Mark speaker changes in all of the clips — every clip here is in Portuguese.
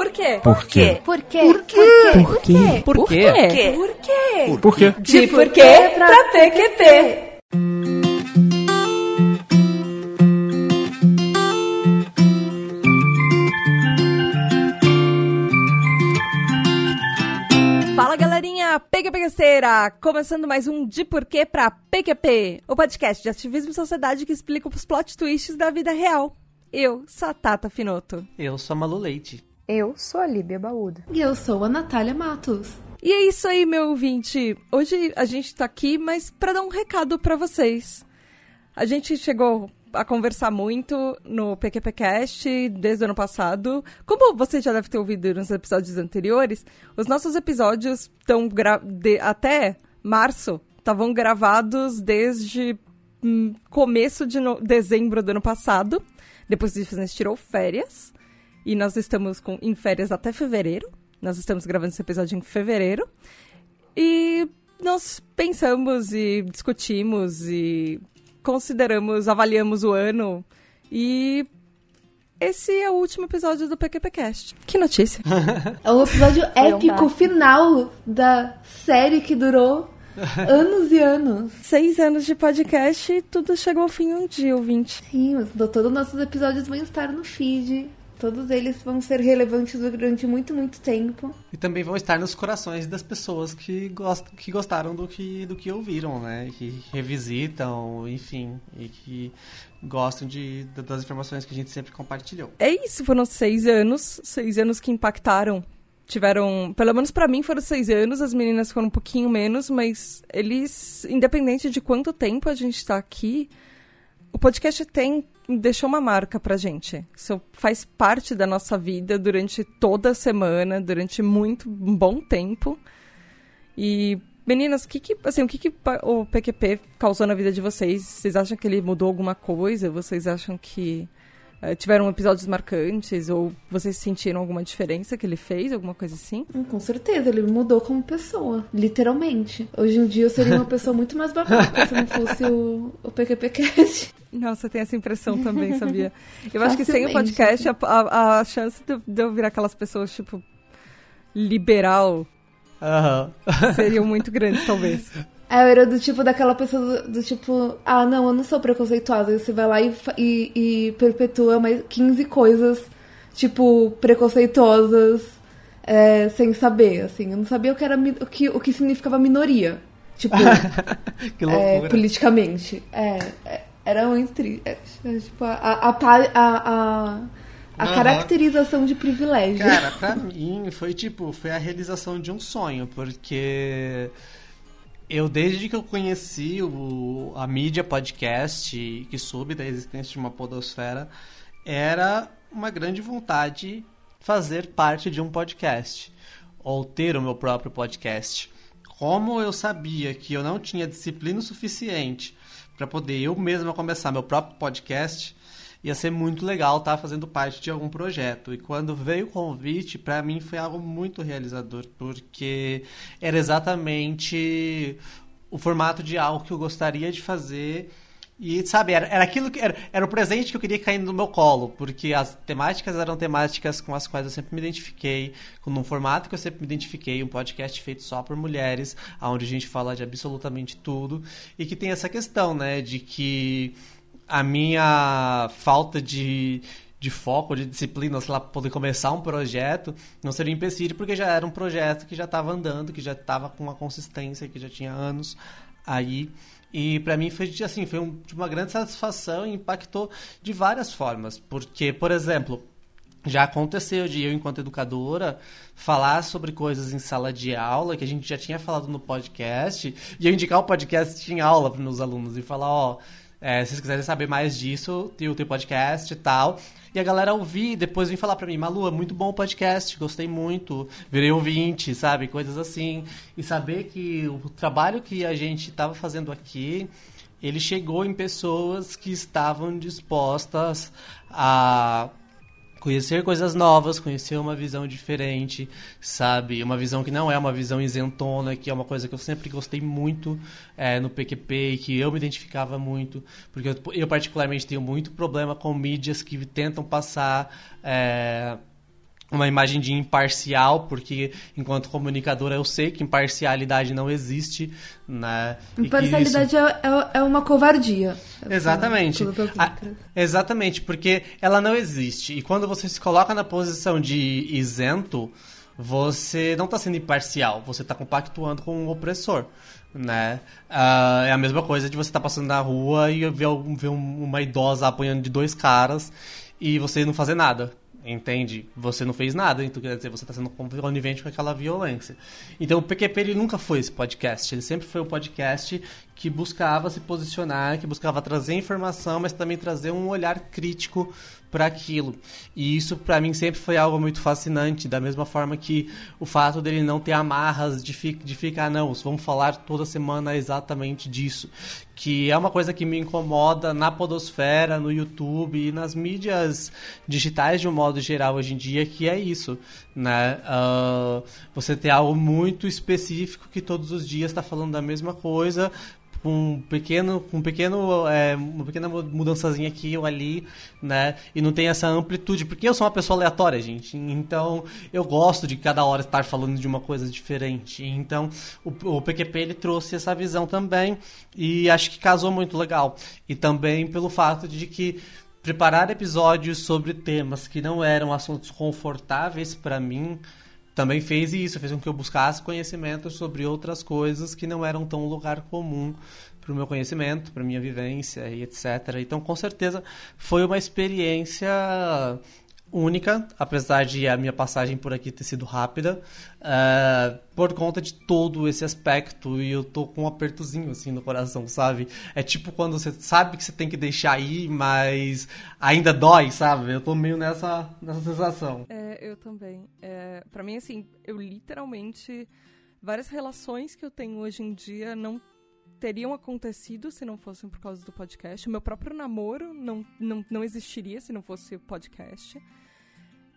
Speaker 1: Por quê?
Speaker 2: Por quê?
Speaker 1: Por quê?
Speaker 2: Por quê? Por quê?
Speaker 1: Por quê? Por quê?
Speaker 2: Por quê?
Speaker 1: De por quê pra PQP. Fala galerinha, PQPQceira! Começando mais um De Porquê pra PQP, o podcast de ativismo e sociedade que explica os plot twists da vida real. Eu sou a Tata Finoto.
Speaker 3: Eu sou a Malu Leite.
Speaker 4: Eu sou a Líbia Baúda.
Speaker 5: E eu sou a Natália Matos.
Speaker 1: E é isso aí, meu ouvinte. Hoje a gente tá aqui, mas para dar um recado para vocês. A gente chegou a conversar muito no PQPcast desde o ano passado. Como você já deve ter ouvido nos episódios anteriores, os nossos episódios estão até março estavam gravados desde hum, começo de dezembro do ano passado. Depois disso, a gente tirou férias. E nós estamos com... em férias até fevereiro. Nós estamos gravando esse episódio em fevereiro. E nós pensamos e discutimos e consideramos, avaliamos o ano e esse é o último episódio do PQPcast. Que notícia!
Speaker 5: É o episódio épico final da série que durou anos e anos.
Speaker 1: Seis anos de podcast e tudo chegou ao fim um dia, ouvinte.
Speaker 5: Sim, mas todos os nossos episódios vão estar no feed. Todos eles vão ser relevantes durante muito, muito tempo.
Speaker 3: E também vão estar nos corações das pessoas que, gost, que gostaram do que, do que ouviram, né? Que revisitam, enfim, e que gostam de, das informações que a gente sempre compartilhou.
Speaker 1: É isso, foram seis anos, seis anos que impactaram. Tiveram, pelo menos para mim foram seis anos, as meninas foram um pouquinho menos, mas eles, independente de quanto tempo a gente tá aqui, o podcast tem deixou uma marca pra gente. Isso faz parte da nossa vida durante toda a semana, durante muito bom tempo. E meninas, que que, assim, o que, que o PQP causou na vida de vocês? Vocês acham que ele mudou alguma coisa? Vocês acham que tiveram episódios marcantes? Ou vocês sentiram alguma diferença que ele fez? Alguma coisa assim?
Speaker 5: Hum, com certeza, ele mudou como pessoa, literalmente. Hoje em dia eu seria uma pessoa muito mais babaca se não fosse o, o PQPcast.
Speaker 1: Nossa, tem essa impressão também, sabia? Eu acho que sem o podcast, a, a, a chance de, de eu virar aquelas pessoas, tipo, liberal,
Speaker 3: uhum.
Speaker 1: seriam muito grandes, talvez.
Speaker 5: É, eu era do tipo daquela pessoa do, do, tipo, ah, não, eu não sou preconceituosa. Você vai lá e, e, e perpetua mais 15 coisas, tipo, preconceituosas, é, sem saber, assim. Eu não sabia o que, era, o que, o que significava minoria. Tipo. É, politicamente. É, é era muito triste. É, tipo, a, a, a, a, a uhum. caracterização de privilégio.
Speaker 3: Cara, pra mim foi tipo, foi a realização de um sonho, porque eu desde que eu conheci o, a mídia podcast que soube da existência de uma podosfera, era uma grande vontade fazer parte de um podcast ou ter o meu próprio podcast. Como eu sabia que eu não tinha disciplina suficiente para poder eu mesma começar meu próprio podcast, ia ser muito legal estar tá fazendo parte de algum projeto. E quando veio o convite, para mim foi algo muito realizador, porque era exatamente o formato de algo que eu gostaria de fazer. E, sabe, era, era aquilo que. Era, era o presente que eu queria cair no meu colo, porque as temáticas eram temáticas com as quais eu sempre me identifiquei, com um formato que eu sempre me identifiquei, um podcast feito só por mulheres, onde a gente fala de absolutamente tudo, e que tem essa questão, né, de que a minha falta de, de foco, de disciplina, sei lá, poder começar um projeto, não seria um empecilho, porque já era um projeto que já estava andando, que já estava com uma consistência, que já tinha anos aí. E para mim foi assim, foi um, uma grande satisfação e impactou de várias formas. Porque, por exemplo, já aconteceu de eu, enquanto educadora, falar sobre coisas em sala de aula que a gente já tinha falado no podcast, e eu indicar o podcast em aula para meus alunos e falar, ó, é, se vocês quiserem saber mais disso, tem o teu podcast e tal. E a galera ouvir, depois vem falar pra mim, Malu, é muito bom o podcast, gostei muito, virei ouvinte, sabe? Coisas assim. E saber que o trabalho que a gente estava fazendo aqui, ele chegou em pessoas que estavam dispostas a conhecer coisas novas, conhecer uma visão diferente, sabe? Uma visão que não é uma visão isentona, que é uma coisa que eu sempre gostei muito é, no PQP e que eu me identificava muito, porque eu, eu, particularmente tenho muito problema com mídias que tentam passar é, uma imagem de imparcial, porque enquanto comunicadora eu sei que imparcialidade não existe, né?
Speaker 5: Imparcialidade isso... é, é, é, uma covardia.
Speaker 3: Exatamente. A, exatamente, porque ela não existe. E quando você se coloca na posição de isento, você não está sendo imparcial, você está compactuando com um opressor. Né? Uh, é a mesma coisa de você estar tá passando na rua e ver, ver uma idosa apanhando de dois caras e você não fazer nada entende? Você não fez nada, então quer dizer, você está sendo conivente com aquela violência. Então o PQP ele nunca foi esse podcast, ele sempre foi um podcast que buscava se posicionar, que buscava trazer informação, mas também trazer um olhar crítico para aquilo. E isso para mim sempre foi algo muito fascinante, da mesma forma que o fato dele não ter amarras de, fi de ficar, não, vamos falar toda semana exatamente disso. Que é uma coisa que me incomoda na podosfera, no YouTube e nas mídias digitais de um modo geral hoje em dia, que é isso, né? Uh, você ter algo muito específico que todos os dias está falando da mesma coisa, com um pequeno, um pequeno, é, uma pequena mudançazinha aqui ou ali, né? E não tem essa amplitude, porque eu sou uma pessoa aleatória, gente. Então, eu gosto de cada hora estar falando de uma coisa diferente. Então, o, o PQP ele trouxe essa visão também e acho que casou muito legal. E também pelo fato de que preparar episódios sobre temas que não eram assuntos confortáveis para mim, também fez isso, fez com que eu buscasse conhecimento sobre outras coisas que não eram tão lugar comum para o meu conhecimento, para minha vivência e etc. Então, com certeza, foi uma experiência única, apesar de a minha passagem por aqui ter sido rápida, uh, por conta de todo esse aspecto e eu tô com um apertozinho assim no coração, sabe? É tipo quando você sabe que você tem que deixar ir, mas ainda dói, sabe? Eu tô meio nessa, nessa sensação.
Speaker 1: É, eu também. É, para mim, assim, eu literalmente. Várias relações que eu tenho hoje em dia não teriam acontecido se não fossem por causa do podcast. O meu próprio namoro não, não, não existiria se não fosse o podcast.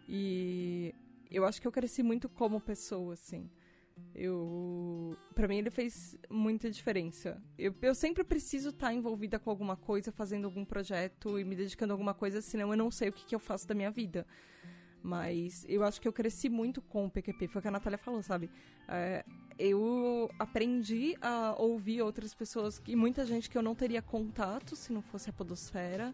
Speaker 1: E eu acho que eu cresci muito como pessoa, assim. Eu, para mim ele fez muita diferença. Eu, eu sempre preciso estar tá envolvida com alguma coisa, fazendo algum projeto e me dedicando a alguma coisa, senão eu não sei o que, que eu faço da minha vida. Mas eu acho que eu cresci muito com o PQP. Foi o que a Natália falou, sabe? É, eu aprendi a ouvir outras pessoas e muita gente que eu não teria contato se não fosse a Podosfera.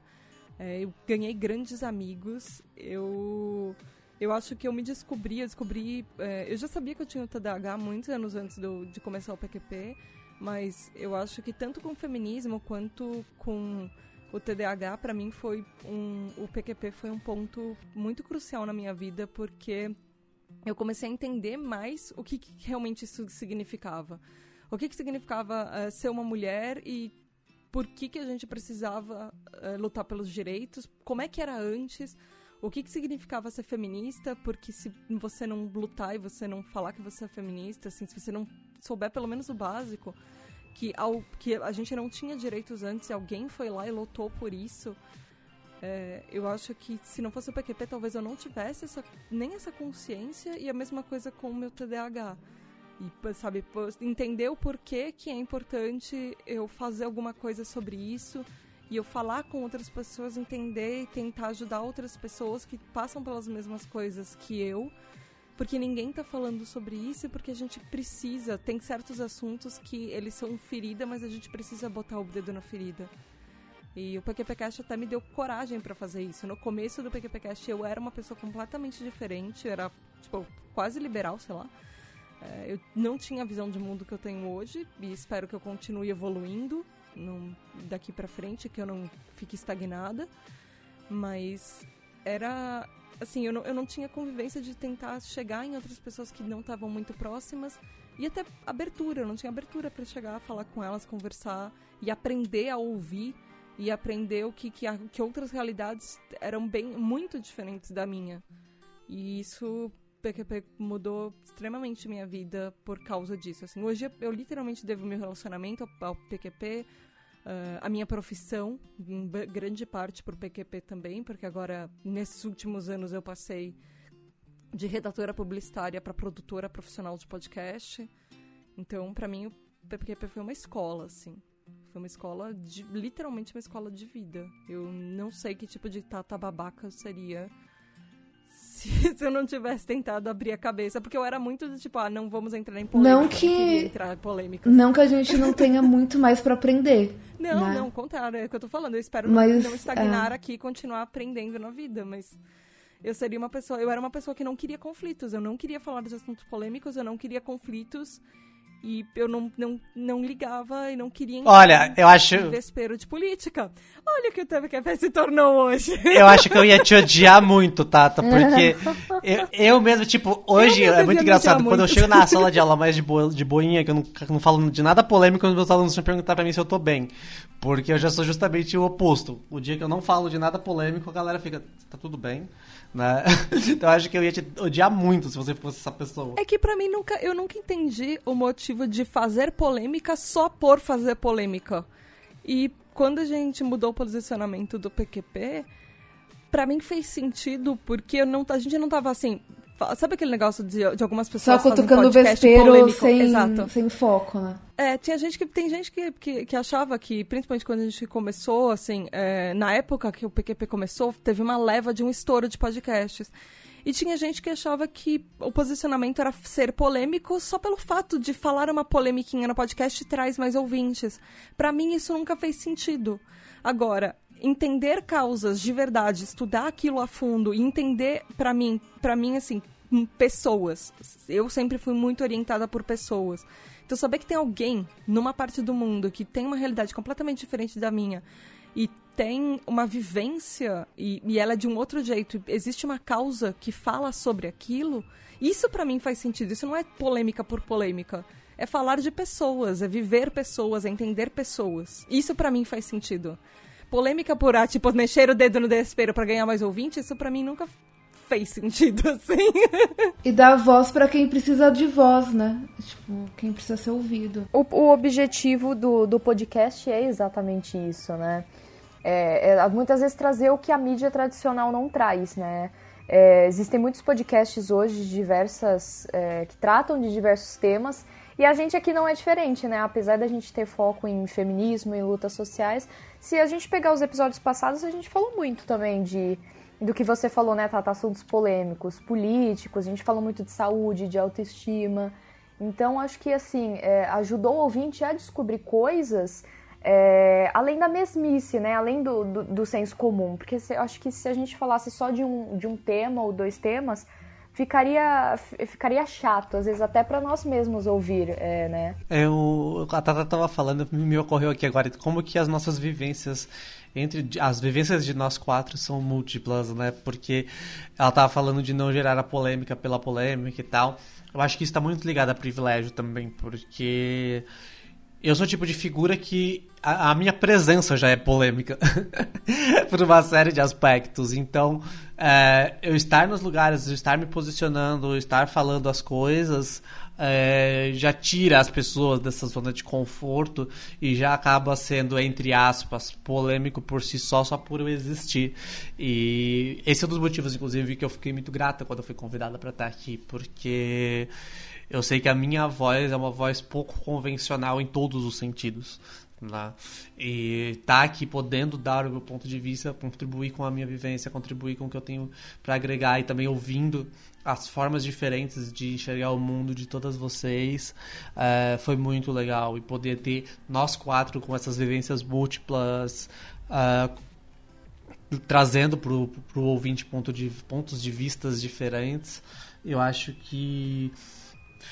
Speaker 1: É, eu ganhei grandes amigos. Eu eu acho que eu me descobri, eu descobri. É, eu já sabia que eu tinha o TDAH muitos anos antes do, de começar o PQP, mas eu acho que tanto com o feminismo quanto com o TDAH, para mim, foi um. O PQP foi um ponto muito crucial na minha vida, porque eu comecei a entender mais o que, que realmente isso significava. O que, que significava uh, ser uma mulher e por que, que a gente precisava uh, lutar pelos direitos, como é que era antes, o que, que significava ser feminista, porque se você não lutar e você não falar que você é feminista, assim, se você não souber pelo menos o básico, que, ao, que a gente não tinha direitos antes e alguém foi lá e lutou por isso, é, eu acho que se não fosse o PQP, talvez eu não tivesse essa, nem essa consciência e a mesma coisa com o meu TDAH. E, sabe, entender o porquê que é importante eu fazer alguma coisa sobre isso e eu falar com outras pessoas, entender e tentar ajudar outras pessoas que passam pelas mesmas coisas que eu, porque ninguém está falando sobre isso e porque a gente precisa, tem certos assuntos que eles são ferida, mas a gente precisa botar o dedo na ferida. E o PQPcast até me deu coragem para fazer isso. No começo do PQPcast eu era uma pessoa completamente diferente, eu era, tipo, quase liberal, sei lá. É, eu não tinha a visão de mundo que eu tenho hoje e espero que eu continue evoluindo não, daqui para frente, que eu não fique estagnada. Mas era. Assim, eu não, eu não tinha convivência de tentar chegar em outras pessoas que não estavam muito próximas. E até abertura, eu não tinha abertura para chegar, falar com elas, conversar e aprender a ouvir e aprender o que, que, que outras realidades eram bem muito diferentes da minha. E isso PQP mudou extremamente minha vida por causa disso. Assim, hoje eu, literalmente devo meu relacionamento ao, PQP, uh, a minha profissão, em grande parte por PQP também, porque agora, nesses últimos anos, eu passei de redatora publicitária para produtora profissional de podcast. Então, para mim, o PQP foi uma escola, assim. Foi uma escola, de, literalmente uma escola de vida. Eu não sei que tipo de tata babaca eu seria se, se eu não tivesse tentado abrir a cabeça, porque eu era muito do tipo, ah, não vamos entrar em polêmica.
Speaker 5: Não que
Speaker 1: entrar em polêmica.
Speaker 5: Não que a gente não tenha muito mais para aprender.
Speaker 1: Não,
Speaker 5: né?
Speaker 1: não, contrário, é o que eu tô falando. Eu espero
Speaker 5: Mas,
Speaker 1: não, não estagnar
Speaker 5: é.
Speaker 1: aqui e continuar aprendendo na vida, mas eu seria uma pessoa, eu era uma pessoa que não queria conflitos, eu não queria falar de assuntos polêmicos, eu não queria conflitos e eu não, não, não ligava e não queria entrar
Speaker 3: Olha, eu acho.
Speaker 1: em vespeiro de política. Olha o que o TVQP se tornou hoje.
Speaker 3: Eu acho que eu ia te odiar muito, Tata, porque eu, eu mesmo, tipo, hoje
Speaker 1: Eu
Speaker 3: é
Speaker 1: devia
Speaker 3: muito
Speaker 1: me
Speaker 3: engraçado. Quando eu
Speaker 1: muito.
Speaker 3: chego na sala de aula mais de, boa, de boinha, que eu não, eu não falo de nada polêmico, os meus alunos vão perguntar pra mim se eu tô bem. Porque eu já sou justamente o oposto. O dia que eu não falo de nada polêmico, a galera fica, tá tudo bem, né? Então eu acho que eu ia te odiar muito se você fosse essa pessoa.
Speaker 1: É que pra mim nunca, eu nunca entendi o motivo de fazer polêmica só por fazer polêmica. E quando a gente mudou o posicionamento do PQP, pra mim fez sentido porque eu não, a gente não tava assim, sabe aquele negócio de, de algumas
Speaker 5: Só
Speaker 1: pessoas fazem
Speaker 5: cutucando o
Speaker 1: podcast
Speaker 5: vespeiro
Speaker 1: polêmico?
Speaker 5: sem,
Speaker 1: Exato.
Speaker 5: sem foco, né?
Speaker 1: É, tinha gente que tem gente que, que, que achava que, principalmente quando a gente começou, assim, é, na época que o PQP começou, teve uma leva de um estouro de podcasts. E tinha gente que achava que o posicionamento era ser polêmico só pelo fato de falar uma polemiquinha no podcast traz mais ouvintes. Pra mim isso nunca fez sentido. Agora, entender causas de verdade, estudar aquilo a fundo e entender pra mim, para mim assim, pessoas. Eu sempre fui muito orientada por pessoas. Então, saber que tem alguém numa parte do mundo que tem uma realidade completamente diferente da minha e tem uma vivência e, e ela é de um outro jeito, existe uma causa que fala sobre aquilo, isso pra mim faz sentido. Isso não é polêmica por polêmica. É falar de pessoas, é viver pessoas, é entender pessoas. Isso pra mim faz sentido. Polêmica por, ah, tipo, mexer o dedo no desespero pra ganhar mais ouvinte, isso pra mim nunca fez sentido, assim.
Speaker 5: E dar voz pra quem precisa de voz, né? Tipo, quem precisa ser ouvido.
Speaker 4: O, o objetivo do, do podcast é exatamente isso, né? É, é, muitas vezes trazer o que a mídia tradicional não traz, né? É, existem muitos podcasts hoje de diversas é, que tratam de diversos temas e a gente aqui não é diferente, né? Apesar da gente ter foco em feminismo e lutas sociais, se a gente pegar os episódios passados, a gente falou muito também de do que você falou, né, Tata? Assuntos polêmicos, políticos, a gente falou muito de saúde, de autoestima. Então, acho que, assim, é, ajudou o ouvinte a descobrir coisas é, além da mesmice, né? Além do, do, do senso comum. Porque se, acho que se a gente falasse só de um, de um tema ou dois temas, ficaria, ficaria chato, às vezes até para nós mesmos ouvir, é, né?
Speaker 3: Eu, a Tata tava falando, me ocorreu aqui agora, como que as nossas vivências, entre as vivências de nós quatro são múltiplas, né? Porque ela tava falando de não gerar a polêmica pela polêmica e tal. Eu acho que isso tá muito ligado a privilégio também, porque eu sou o tipo de figura que a, a minha presença já é polêmica por uma série de aspectos. Então, é, eu estar nos lugares, eu estar me posicionando, eu estar falando as coisas, é, já tira as pessoas dessa zona de conforto e já acaba sendo, entre aspas, polêmico por si só, só por eu existir. E esse é um dos motivos, inclusive, que eu fiquei muito grata quando eu fui convidada para estar aqui, porque eu sei que a minha voz é uma voz pouco convencional em todos os sentidos. Né? E tá aqui podendo dar o meu ponto de vista, contribuir com a minha vivência, contribuir com o que eu tenho para agregar e também ouvindo as formas diferentes de enxergar o mundo de todas vocês eh, foi muito legal e poder ter nós quatro com essas vivências múltiplas ah, trazendo para o ouvinte ponto de, pontos de vistas diferentes eu acho que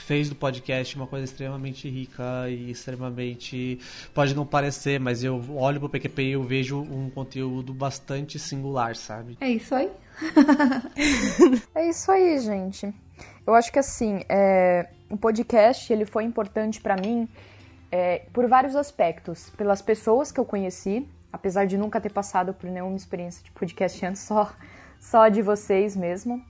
Speaker 3: fez do podcast uma coisa extremamente rica e extremamente pode não parecer, mas eu olho pro PQP e eu vejo um conteúdo bastante singular, sabe?
Speaker 5: É isso aí.
Speaker 4: É isso aí, gente. Eu acho que assim, é, o podcast ele foi importante pra mim é, por vários aspectos, pelas pessoas que eu conheci, apesar de nunca ter passado por nenhuma experiência de podcast antes, só só de vocês mesmo.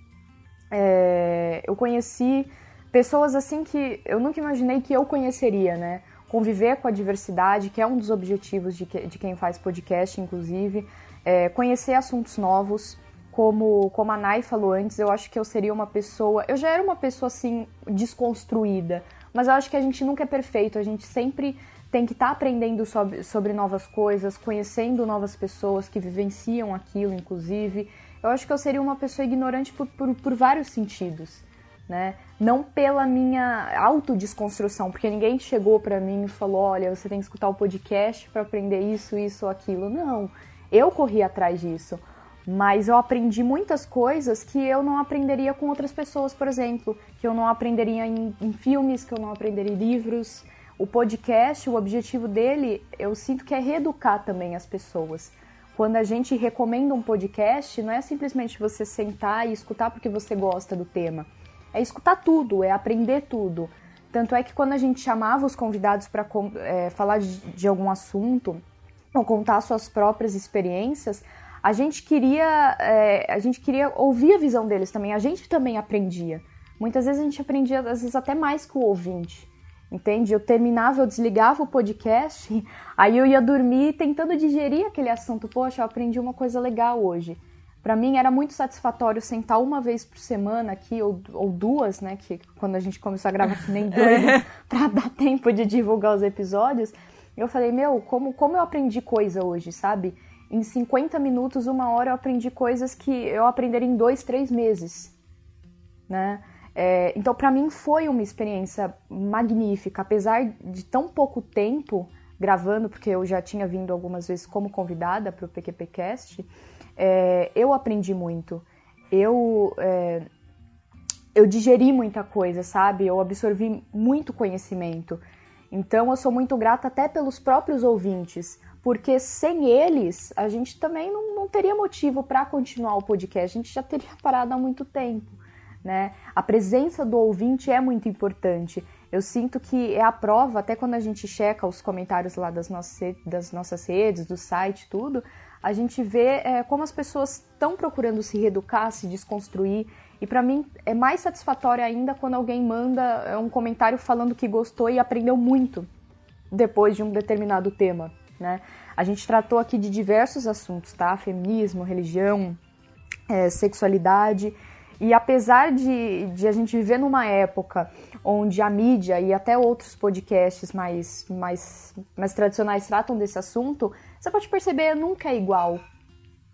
Speaker 4: É, eu conheci pessoas assim que eu nunca imaginei que eu conheceria, né? Conviver com a diversidade, que é um dos objetivos de, que, de quem faz podcast, inclusive. É, conhecer assuntos novos, como, como a Nai falou antes, eu acho que eu seria uma pessoa. Eu já era uma pessoa assim, desconstruída, mas eu acho que a gente nunca é perfeito, a gente sempre tem que estar tá aprendendo sobre, sobre novas coisas, conhecendo novas pessoas que vivenciam aquilo, inclusive. Eu acho que eu seria uma pessoa ignorante por, por, por vários sentidos. Né? Não pela minha autodesconstrução, porque ninguém chegou para mim e falou: olha, você tem que escutar o podcast para aprender isso, isso ou aquilo. Não, eu corri atrás disso. Mas eu aprendi muitas coisas que eu não aprenderia com outras pessoas, por exemplo, que eu não aprenderia em, em filmes, que eu não aprenderia em livros. O podcast, o objetivo dele, eu sinto que é reeducar também as pessoas. Quando a gente recomenda um podcast, não é simplesmente você sentar e escutar porque você gosta do tema. É escutar tudo, é aprender tudo. Tanto é que quando a gente chamava os convidados para é, falar de, de algum assunto ou contar suas próprias experiências, a gente queria é, a gente queria ouvir a visão deles também. A gente também aprendia. Muitas vezes a gente aprendia, às vezes até mais que o ouvinte. Entende? Eu terminava, eu desligava o podcast, aí eu ia dormir tentando digerir aquele assunto. Poxa, eu aprendi uma coisa legal hoje. Para mim era muito satisfatório sentar uma vez por semana aqui, ou, ou duas, né? Que quando a gente começou a gravar que nem é. pra dar tempo de divulgar os episódios. Eu falei, meu, como, como eu aprendi coisa hoje, sabe? em 50 minutos, uma hora, eu aprendi coisas que eu aprenderia em dois, três meses, né? É, então, para mim, foi uma experiência magnífica, apesar de tão pouco tempo gravando, porque eu já tinha vindo algumas vezes como convidada para o PQPcast, é, eu aprendi muito. Eu, é, eu digeri muita coisa, sabe? Eu absorvi muito conhecimento. Então, eu sou muito grata até pelos próprios ouvintes, porque sem eles a gente também não, não teria motivo para continuar o podcast, a gente já teria parado há muito tempo. Né? A presença do ouvinte é muito importante. Eu sinto que é a prova, até quando a gente checa os comentários lá das nossas, das nossas redes, do site, tudo, a gente vê é, como as pessoas estão procurando se reeducar, se desconstruir. E para mim é mais satisfatório ainda quando alguém manda é, um comentário falando que gostou e aprendeu muito depois de um determinado tema né? A gente tratou aqui de diversos assuntos, tá? Feminismo, religião, é, sexualidade. E apesar de, de a gente viver numa época onde a mídia e até outros podcasts mais, mais, mais tradicionais tratam desse assunto, você pode perceber, nunca é igual.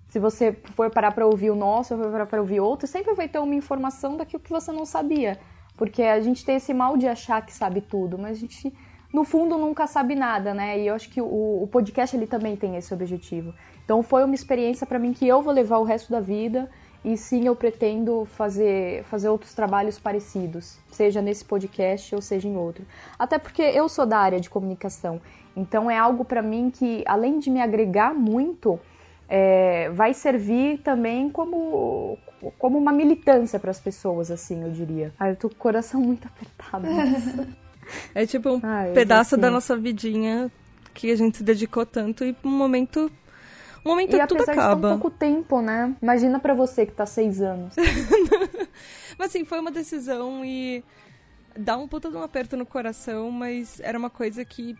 Speaker 4: Se você for parar para ouvir o nosso, for parar para ouvir outro, sempre vai ter uma informação daquilo que você não sabia. Porque a gente tem esse mal de achar que sabe tudo, mas a gente no fundo nunca sabe nada, né? E eu acho que o, o podcast ele também tem esse objetivo. Então foi uma experiência para mim que eu vou levar o resto da vida e sim eu pretendo fazer fazer outros trabalhos parecidos, seja nesse podcast ou seja em outro. Até porque eu sou da área de comunicação, então é algo para mim que além de me agregar muito, é, vai servir também como como uma militância para as pessoas, assim, eu diria. Ah, eu tô com o coração muito apertado.
Speaker 1: É tipo um ah, pedaço da nossa vidinha que a gente se dedicou tanto e um momento. Um momento
Speaker 4: e
Speaker 1: tudo acaba.
Speaker 4: De tão pouco tempo, né? Imagina para você que tá seis anos.
Speaker 1: mas assim, foi uma decisão e dá um puta de um aperto no coração, mas era uma coisa que,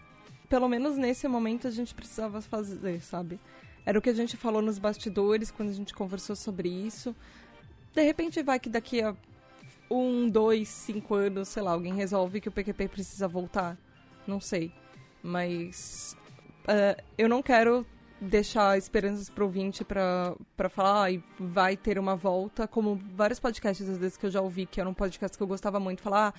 Speaker 1: pelo menos nesse momento, a gente precisava fazer, sabe? Era o que a gente falou nos bastidores quando a gente conversou sobre isso. De repente vai que daqui a um, dois, cinco anos, sei lá, alguém resolve que o PQP precisa voltar. Não sei. Mas uh, eu não quero deixar esperanças pro ouvinte pra, pra falar, ah, vai ter uma volta, como vários podcasts às vezes que eu já ouvi, que era um podcast que eu gostava muito, falar, ah,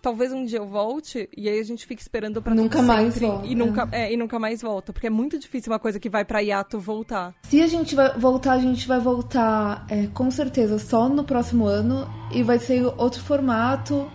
Speaker 1: talvez um dia eu volte e aí a gente fica esperando para
Speaker 5: nunca mais volta.
Speaker 1: e nunca é, e nunca mais volta porque é muito difícil uma coisa que vai para hiato voltar
Speaker 5: se a gente vai voltar a gente vai voltar é, com certeza só no próximo ano e vai ser outro formato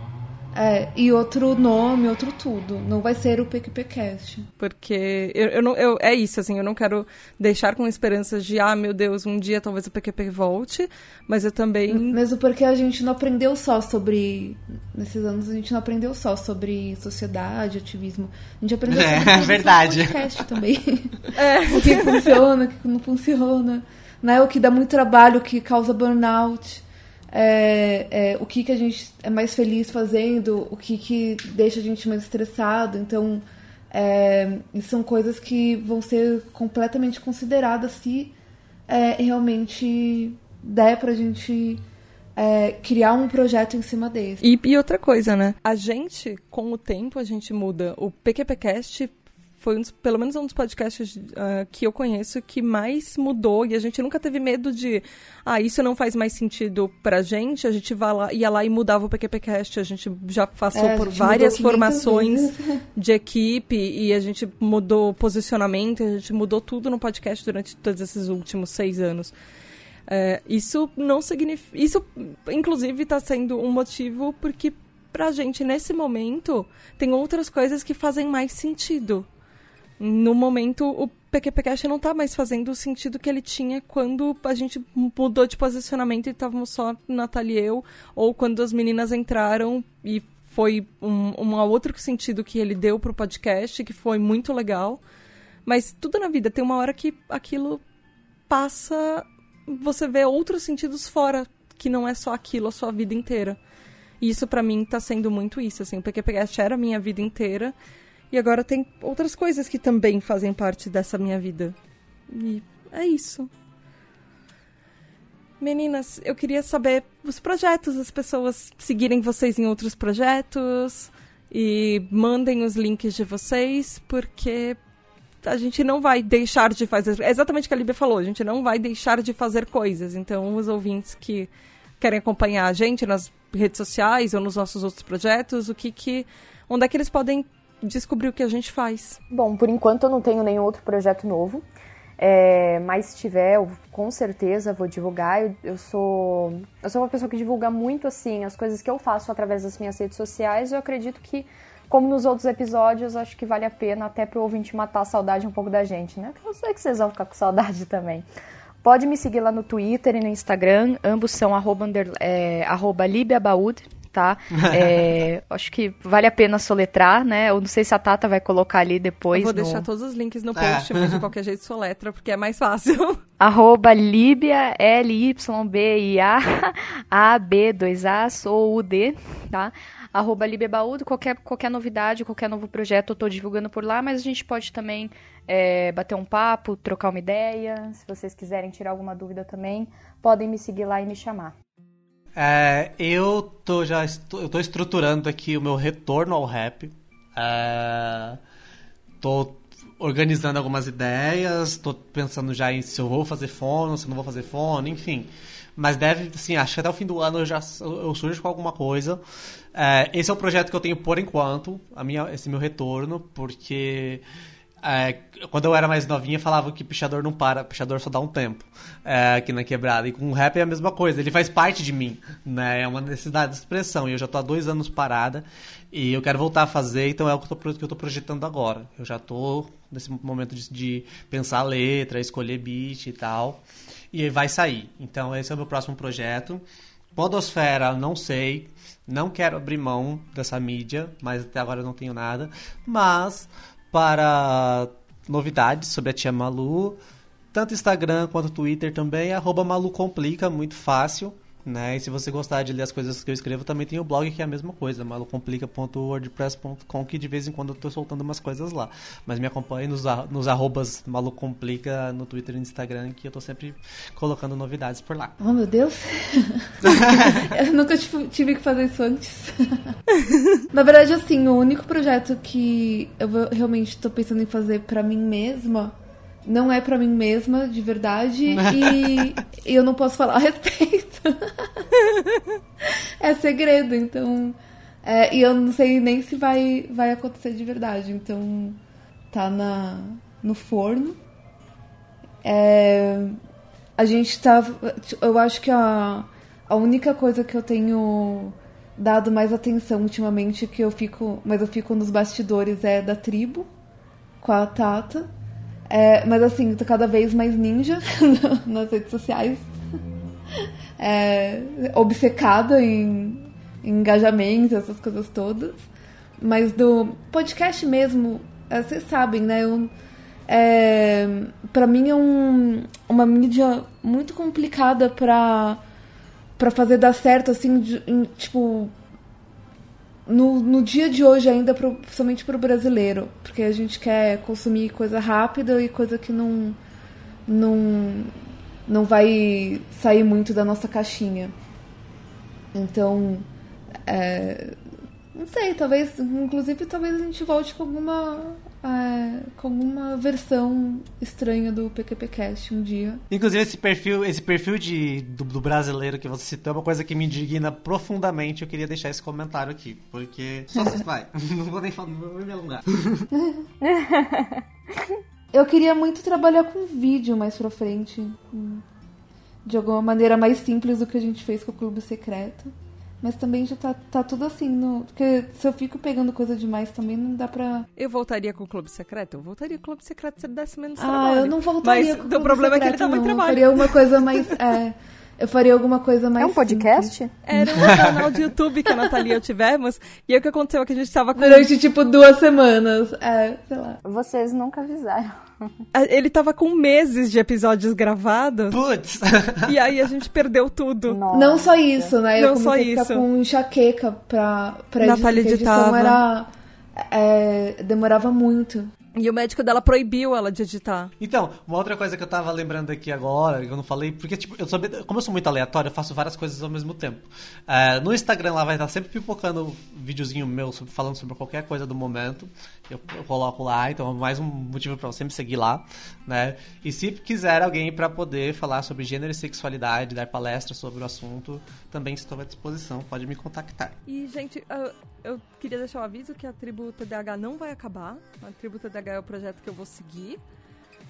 Speaker 5: é, e outro nome, outro tudo. Não vai ser o PQPcast.
Speaker 1: Porque eu, eu não, eu, é isso, assim, eu não quero deixar com esperanças de, ah, meu Deus, um dia talvez o PQP volte, mas eu também.
Speaker 5: Mesmo porque a gente não aprendeu só sobre. Nesses anos a gente não aprendeu só sobre sociedade, ativismo. A gente aprendeu
Speaker 3: é, sobre é, verdade.
Speaker 5: podcast também. É. o que funciona, o que não funciona. Né? O que dá muito trabalho, o que causa burnout é, é, o que, que a gente é mais feliz fazendo, o que, que deixa a gente mais estressado. Então, é, são coisas que vão ser completamente consideradas se é, realmente der pra gente é, criar um projeto em cima desse.
Speaker 1: E, e outra coisa, né? A gente, com o tempo, a gente muda. O PQPcast foi um dos, pelo menos um dos podcasts uh, que eu conheço que mais mudou e a gente nunca teve medo de, ah, isso não faz mais sentido pra gente, a gente vai lá, ia lá e mudava o PQPcast, a gente já passou é, por várias formações de equipe e a gente mudou posicionamento, a gente mudou tudo no podcast durante todos esses últimos seis anos. É, isso não significa. Isso, inclusive, está sendo um motivo porque pra gente, nesse momento, tem outras coisas que fazem mais sentido. No momento, o PQPcast não tá mais fazendo o sentido que ele tinha quando a gente mudou de posicionamento e estávamos só Natália e eu, ou quando as meninas entraram e foi um, um outro sentido que ele deu pro podcast, que foi muito legal. Mas tudo na vida tem uma hora que aquilo passa você vê outros sentidos fora, que não é só aquilo a sua vida inteira. E isso para mim tá sendo muito isso, assim, o PQPcast era a minha vida inteira e agora tem outras coisas que também fazem parte dessa minha vida. E é isso. Meninas, eu queria saber os projetos, as pessoas seguirem vocês em outros projetos e mandem os links de vocês, porque a gente não vai deixar de fazer. É exatamente o que a Líbia falou, a gente não vai deixar de fazer coisas. Então, os ouvintes que querem acompanhar a gente nas redes sociais ou nos nossos outros projetos, o que que. onde é que eles podem descobrir o que a gente faz?
Speaker 4: Bom, por enquanto eu não tenho nenhum outro projeto novo. É, mas se tiver, eu com certeza vou divulgar. Eu, eu, sou eu sou uma pessoa que divulga muito assim as coisas que eu faço através das minhas redes sociais. Eu acredito que como nos outros episódios, acho que vale a pena até para o ouvinte matar a saudade um pouco da gente, né? Eu sei que vocês vão ficar com saudade também. Pode me seguir lá no Twitter e no Instagram, ambos são arroba, é, arroba tá? É, acho que vale a pena soletrar, né? Eu não sei se a Tata vai colocar ali depois. Eu
Speaker 1: vou no... deixar todos os links no post, é. mas de qualquer jeito soletra, porque é mais fácil.
Speaker 4: Arroba Líbia, L-Y-B-I-A, A-B-2-A, sou U-D, tá? arroba Libebaúdo, qualquer, qualquer novidade, qualquer novo projeto eu estou divulgando por lá, mas a gente pode também é, bater um papo, trocar uma ideia. Se vocês quiserem tirar alguma dúvida também, podem me seguir lá e me chamar.
Speaker 3: É, eu tô já eu tô estruturando aqui o meu retorno ao rap. É, tô organizando algumas ideias, tô pensando já em se eu vou fazer fono, se eu não vou fazer fono, enfim. Mas deve, assim, acho que até o fim do ano eu já eu surjo com alguma coisa. É, esse é o projeto que eu tenho por enquanto, a minha, esse meu retorno, porque é, quando eu era mais novinha falava que pichador não para, pichador só dá um tempo é, aqui na quebrada. E com o rap é a mesma coisa, ele faz parte de mim, né? É uma necessidade de expressão. E eu já tô há dois anos parada e eu quero voltar a fazer, então é o que eu tô, que eu tô projetando agora. Eu já tô nesse momento de, de pensar a letra, escolher beat e tal. E vai sair. Então esse é o meu próximo projeto. Podosfera, não sei. Não quero abrir mão dessa mídia, mas até agora eu não tenho nada. Mas para novidades sobre a tia Malu, tanto Instagram quanto Twitter também, arroba Malu Complica, muito fácil. Né? E se você gostar de ler as coisas que eu escrevo, também tem o blog que é a mesma coisa, malucomplica.wordpress.com, que de vez em quando eu tô soltando umas coisas lá. Mas me acompanhe nos, nos arrobas malucomplica no Twitter e no Instagram, que eu tô sempre colocando novidades por lá.
Speaker 5: Oh, meu Deus! eu nunca tive que fazer isso antes. Na verdade, assim, o único projeto que eu realmente tô pensando em fazer para mim mesma não é para mim mesma, de verdade, e eu não posso falar a respeito. é segredo, então. É, e eu não sei nem se vai, vai acontecer de verdade, então tá na, no forno. É, a gente tá. Eu acho que a, a única coisa que eu tenho dado mais atenção ultimamente que eu fico. Mas eu fico nos bastidores é da tribo com a Tata. É, mas assim, tô cada vez mais ninja nas redes sociais. É, obcecada em, em engajamento, essas coisas todas. Mas do podcast mesmo, é, vocês sabem, né? Eu, é, pra mim é um, uma mídia muito complicada pra, pra fazer dar certo, assim, de, em, tipo, no, no dia de hoje ainda, pro, principalmente para o brasileiro, porque a gente quer consumir coisa rápida e coisa que não, não, não vai sair muito da nossa caixinha. Então, é, não sei, talvez, inclusive, talvez a gente volte com alguma, é, com uma versão estranha do PQPcast um dia.
Speaker 3: Inclusive, esse perfil, esse perfil de, do, do, brasileiro que você citou é uma coisa que me indigna profundamente. Eu queria deixar esse comentário aqui, porque. Só vai. não vou nem falar, não vou me alongar.
Speaker 5: eu queria muito trabalhar com vídeo mais pra frente. De alguma maneira mais simples do que a gente fez com o Clube Secreto. Mas também já tá, tá tudo assim, no... porque se eu fico pegando coisa demais também não dá pra.
Speaker 1: Eu voltaria com o Clube Secreto? Eu voltaria com o Clube Secreto se ele desse menos
Speaker 5: ah,
Speaker 1: trabalho.
Speaker 5: Ah, eu não voltaria
Speaker 1: Mas com o, o problema
Speaker 5: secreto,
Speaker 1: é que ele dá muito trabalho.
Speaker 5: Eu faria uma coisa mais. É... Eu faria alguma coisa mais.
Speaker 4: É um podcast?
Speaker 5: Simples.
Speaker 1: Era um canal de YouTube que a Natalia e eu tivemos. E aí o que aconteceu é que a gente tava com.
Speaker 5: Durante, tipo, duas semanas. É, sei lá.
Speaker 4: Vocês nunca avisaram.
Speaker 1: Ele tava com meses de episódios gravados.
Speaker 3: Putz!
Speaker 1: E aí a gente perdeu tudo.
Speaker 5: Nossa. Não só isso, né? Eu
Speaker 1: Não só isso.
Speaker 5: com enxaqueca pra, pra
Speaker 1: Natália
Speaker 5: editar. A edição era. É, demorava muito.
Speaker 1: E o médico dela proibiu ela de editar.
Speaker 3: Então, uma outra coisa que eu tava lembrando aqui agora, que eu não falei, porque, tipo, eu sou, como eu sou muito aleatório, eu faço várias coisas ao mesmo tempo. É, no Instagram lá vai estar sempre pipocando videozinho meu sobre, falando sobre qualquer coisa do momento. Eu, eu coloco lá, então é mais um motivo para você me seguir lá, né? E se quiser alguém para poder falar sobre gênero e sexualidade, dar palestras sobre o assunto, também estou à disposição, pode me contactar.
Speaker 1: E, gente, eu, eu queria deixar o aviso que a tribo TDAH não vai acabar. A tribo TDAH é o projeto que eu vou seguir.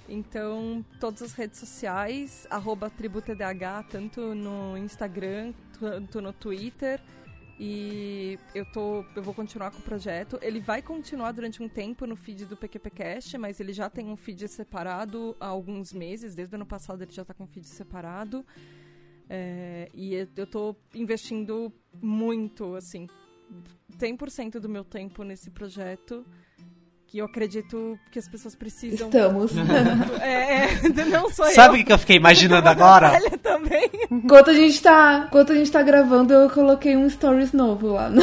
Speaker 1: Então, todas as redes sociais, arroba TribuTDH, tanto no Instagram, tanto no Twitter. E eu, tô, eu vou continuar com o projeto. Ele vai continuar durante um tempo no feed do PQPcast, mas ele já tem um feed separado há alguns meses. Desde o ano passado ele já está com um feed separado. É, e eu estou investindo muito, assim, 100% do meu tempo nesse projeto que eu acredito que as pessoas precisam.
Speaker 5: Estamos.
Speaker 1: É, é, não sou
Speaker 3: Sabe o que eu fiquei imaginando agora?
Speaker 1: também.
Speaker 5: Enquanto a gente tá, enquanto a gente tá gravando, eu coloquei um stories novo lá.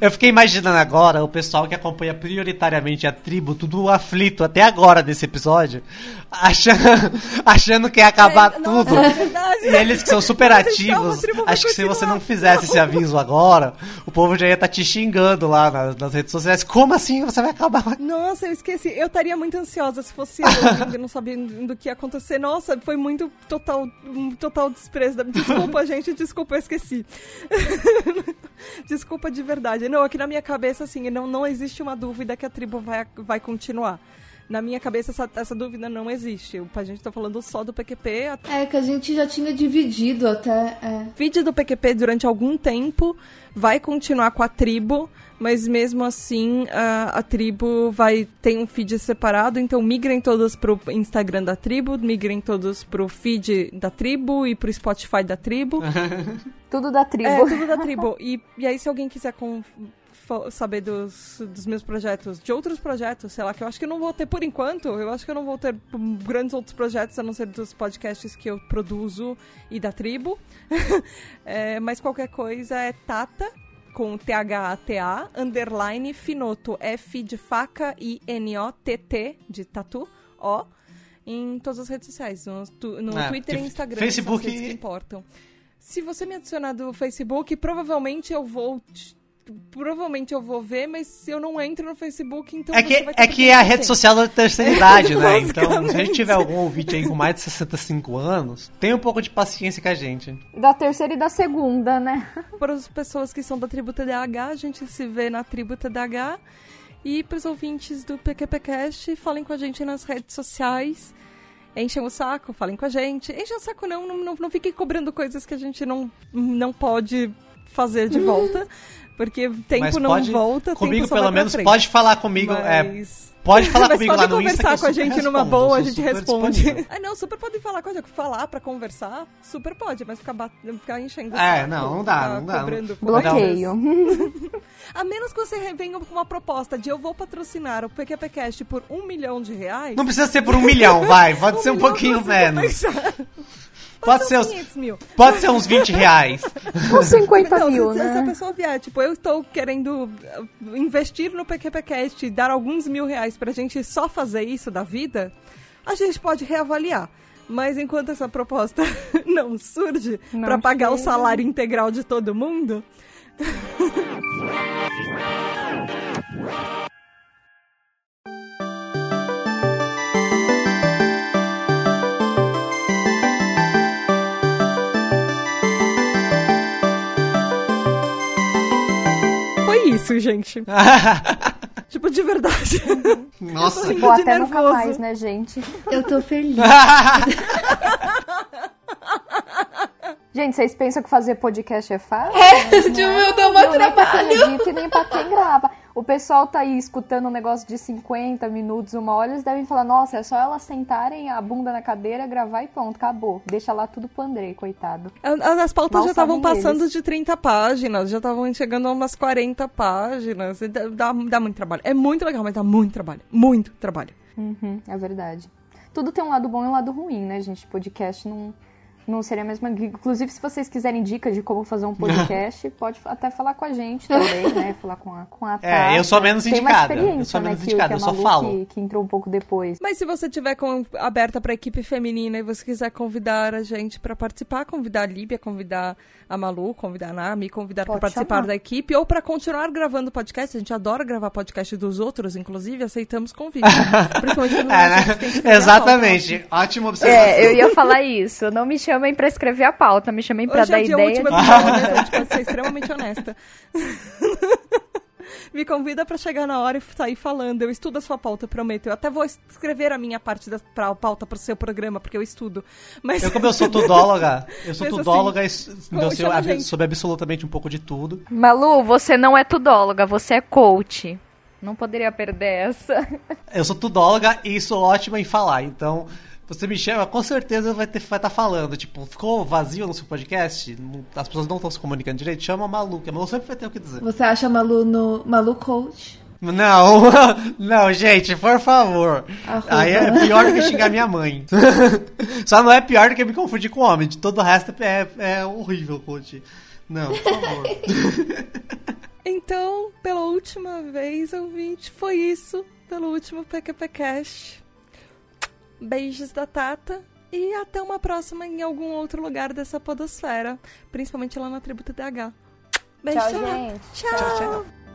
Speaker 3: eu fiquei imaginando agora o pessoal que acompanha prioritariamente a tribo, tudo aflito até agora desse episódio, achando, achando que ia acabar é, tudo. Nossa, é e eles que são super ativos, acho que se você não fizesse esse aviso agora, o povo já ia estar tá te xingando lá nas, nas, redes sociais. Como assim você vai acabar?
Speaker 1: Nossa, eu esqueci. Eu estaria muito ansiosa se fosse eu, eu não sabia do que ia acontecer. Nossa, foi muito total, total desprezo. Desculpa, gente, desculpa, eu esqueci. desculpa de verdade. Não, aqui na minha cabeça, assim, não, não existe uma dúvida que a tribo vai, vai continuar na minha cabeça essa, essa dúvida não existe. A gente tá falando só do PQP.
Speaker 5: É, que a gente já tinha dividido até. É.
Speaker 1: Vídeo do PQP durante algum tempo vai continuar com a tribo, mas mesmo assim a, a tribo vai ter um feed separado, então migrem todos pro Instagram da tribo, migrem todos pro feed da tribo e pro Spotify da tribo.
Speaker 4: tudo da tribo.
Speaker 1: É, tudo da tribo. E, e aí se alguém quiser com, saber dos, dos meus projetos, de outros projetos, sei lá, que eu acho que eu não vou ter por enquanto, eu acho que eu não vou ter grandes outros projetos, a não ser dos podcasts que eu produzo e da tribo. é, mas qualquer coisa é Tata, com T-H-A-T-A, underline, Finoto, F de faca e N-O-T-T, de tatu, O, em todas as redes sociais, no, no é, Twitter e Instagram,
Speaker 3: Facebook
Speaker 1: são as redes que importam. Se você me adicionar do Facebook, provavelmente eu vou provavelmente eu vou ver, mas se eu não entro no Facebook, então.
Speaker 3: É que, é, que é a rede social da terceira idade, né? Então, se a gente tiver algum ouvinte aí com mais de 65 anos, tenha um pouco de paciência com a gente.
Speaker 4: Da terceira e da segunda, né?
Speaker 1: Para as pessoas que são da tribo TDAH, a gente se vê na tribo TDAH. E para os ouvintes do PQPcast, falem com a gente nas redes sociais. Enchem o saco, falem com a gente. Enchem o saco não, não, não, não fiquem cobrando coisas que a gente não, não pode fazer de volta. Porque tempo Mas não
Speaker 3: pode,
Speaker 1: volta,
Speaker 3: comigo
Speaker 1: pelo
Speaker 3: menos
Speaker 1: frente.
Speaker 3: pode falar comigo, é, Mas... é, pode falar comigo lá no Insta
Speaker 1: conversar com a gente
Speaker 3: respondo,
Speaker 1: numa boa, a gente responde. Ah, não, super pode falar com a gente, falar pra conversar, super pode, mas ficar, bat... ficar enchendo o
Speaker 3: É, não, não dá, não dá.
Speaker 4: Bloqueio.
Speaker 1: a menos que você venha com uma proposta de eu vou patrocinar o PQPcast por um milhão de reais.
Speaker 3: Não precisa ser por um milhão, vai, pode um ser um pouquinho menos. Pode, pode ser, uns 500 mil. Pode ser uns 20 reais.
Speaker 4: Uns 50 não, mil,
Speaker 1: se,
Speaker 4: né?
Speaker 1: Se a pessoa vier, tipo, eu estou querendo uh, investir no PQPcast e dar alguns mil reais pra gente só fazer isso da vida, a gente pode reavaliar. Mas enquanto essa proposta não surge para pagar o salário integral de todo mundo. isso, gente. tipo, de verdade.
Speaker 3: Nossa.
Speaker 4: Ou
Speaker 1: de
Speaker 4: até nunca
Speaker 1: nervoso.
Speaker 4: mais, né, gente?
Speaker 5: Eu tô feliz.
Speaker 4: Gente, vocês pensam que fazer podcast é fácil?
Speaker 5: tipo, eu dou uma
Speaker 4: Não, nem pra quem
Speaker 5: trabalho.
Speaker 4: nem pra quem grava. O pessoal tá aí escutando um negócio de 50 minutos, uma hora, eles devem falar, nossa, é só elas sentarem a bunda na cadeira, gravar e pronto, acabou. Deixa lá tudo pro Andrei, coitado.
Speaker 1: As pautas
Speaker 4: Mal
Speaker 1: já estavam passando
Speaker 4: eles.
Speaker 1: de 30 páginas, já estavam chegando a umas 40 páginas. Dá, dá, dá muito trabalho. É muito legal, mas dá muito trabalho. Muito trabalho.
Speaker 4: Uhum, é verdade. Tudo tem um lado bom e um lado ruim, né, gente? Podcast não, não seria a mesma. Inclusive, se vocês quiserem dicas de como fazer um podcast, pode até falar com a gente também, né? Falar com a, com a
Speaker 3: É, eu
Speaker 4: Tata.
Speaker 3: sou menos indicada. Eu
Speaker 4: experiência,
Speaker 3: sou
Speaker 4: né,
Speaker 3: menos
Speaker 4: que,
Speaker 3: indicada,
Speaker 4: que a
Speaker 3: eu só
Speaker 4: Malu
Speaker 3: falo.
Speaker 4: Que, que entrou um pouco depois.
Speaker 1: Mas se você tiver com, aberta para equipe feminina e você quiser convidar a gente para participar, convidar a Líbia, convidar a Malu, convidar a Nami, convidar para participar
Speaker 4: chamar.
Speaker 1: da equipe ou para continuar gravando podcast. A gente adora gravar podcast dos outros, inclusive aceitamos convite. Principalmente quando
Speaker 3: É, né?
Speaker 1: que
Speaker 3: Exatamente. Ótima observação.
Speaker 4: É, eu ia falar isso. Não me chamem pra escrever a pauta, me chamem pra
Speaker 1: Hoje
Speaker 4: dar
Speaker 1: é dia
Speaker 4: ideia.
Speaker 1: último
Speaker 4: de-
Speaker 1: episódio, né? A gente pode ser extremamente honesta. Me convida pra chegar na hora e sair falando. Eu estudo a sua pauta, eu prometo. Eu até vou escrever a minha parte da pra, pauta pro seu programa, porque eu estudo. Mas
Speaker 3: Eu, como eu sou tudóloga, eu sou
Speaker 1: Mas assim,
Speaker 3: tudóloga e s- então, eu sei
Speaker 1: chama a
Speaker 3: ab-
Speaker 1: gente.
Speaker 3: sobre absolutamente um pouco de tudo.
Speaker 4: Malu, você não é tudóloga, você é coach. Não poderia perder essa.
Speaker 3: Eu sou tudóloga e sou ótima em falar, então você me chama, com certeza vai estar vai tá falando. Tipo, ficou vazio no seu podcast? As pessoas não estão se comunicando direito? Chama a Malu, que a Malu sempre vai ter o que dizer.
Speaker 5: Você acha a Malu no Malu Coach?
Speaker 3: Não, não, gente, por favor.
Speaker 5: Arroba.
Speaker 3: Aí é pior do que xingar minha mãe. Só não é pior do que me confundir com homem. De todo o resto é, é horrível, coach. Não, por favor.
Speaker 1: Então, pela última vez, ouvinte, foi isso. Pelo último PQPcast. Beijos da Tata. E até uma próxima em algum outro lugar dessa podosfera. Principalmente lá na tribo TDH. Beijo.
Speaker 4: Tchau, gente.
Speaker 1: Tchau.
Speaker 3: Tchau, tchau.